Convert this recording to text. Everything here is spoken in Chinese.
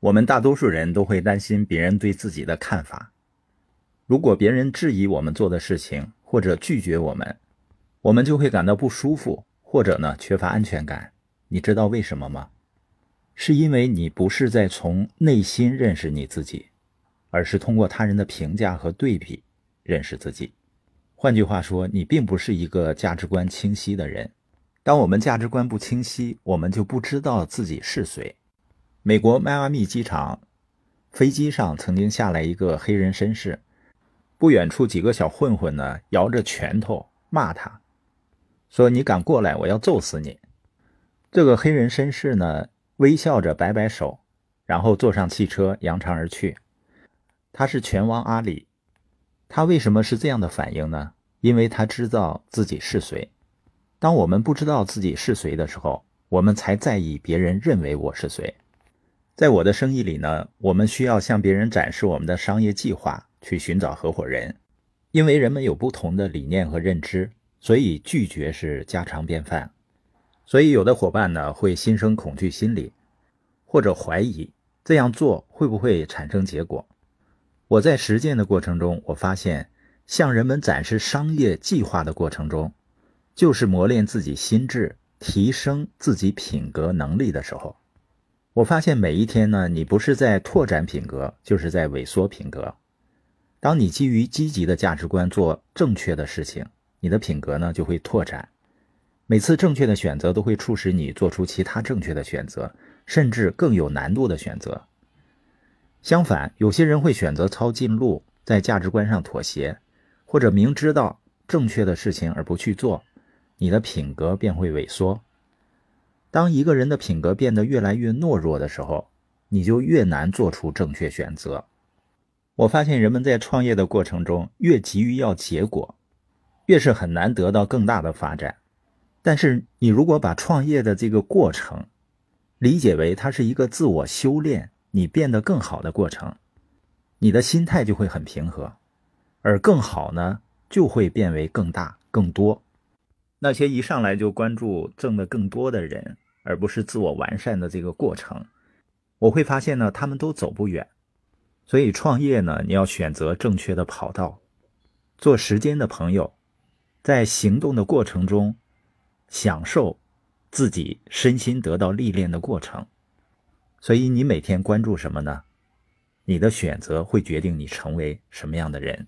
我们大多数人都会担心别人对自己的看法。如果别人质疑我们做的事情，或者拒绝我们，我们就会感到不舒服，或者呢缺乏安全感。你知道为什么吗？是因为你不是在从内心认识你自己，而是通过他人的评价和对比认识自己。换句话说，你并不是一个价值观清晰的人。当我们价值观不清晰，我们就不知道自己是谁。美国迈阿密机场飞机上曾经下来一个黑人绅士，不远处几个小混混呢，摇着拳头骂他，说：“你敢过来，我要揍死你！”这个黑人绅士呢，微笑着摆摆手，然后坐上汽车扬长而去。他是拳王阿里，他为什么是这样的反应呢？因为他知道自己是谁。当我们不知道自己是谁的时候，我们才在意别人认为我是谁。在我的生意里呢，我们需要向别人展示我们的商业计划，去寻找合伙人。因为人们有不同的理念和认知，所以拒绝是家常便饭。所以有的伙伴呢会心生恐惧心理，或者怀疑这样做会不会产生结果。我在实践的过程中，我发现向人们展示商业计划的过程中，就是磨练自己心智、提升自己品格能力的时候。我发现每一天呢，你不是在拓展品格，就是在萎缩品格。当你基于积极的价值观做正确的事情，你的品格呢就会拓展。每次正确的选择都会促使你做出其他正确的选择，甚至更有难度的选择。相反，有些人会选择抄近路，在价值观上妥协，或者明知道正确的事情而不去做，你的品格便会萎缩。当一个人的品格变得越来越懦弱的时候，你就越难做出正确选择。我发现人们在创业的过程中，越急于要结果，越是很难得到更大的发展。但是，你如果把创业的这个过程理解为它是一个自我修炼、你变得更好的过程，你的心态就会很平和，而更好呢，就会变为更大、更多。那些一上来就关注挣的更多的人，而不是自我完善的这个过程，我会发现呢，他们都走不远。所以创业呢，你要选择正确的跑道，做时间的朋友，在行动的过程中，享受自己身心得到历练的过程。所以你每天关注什么呢？你的选择会决定你成为什么样的人。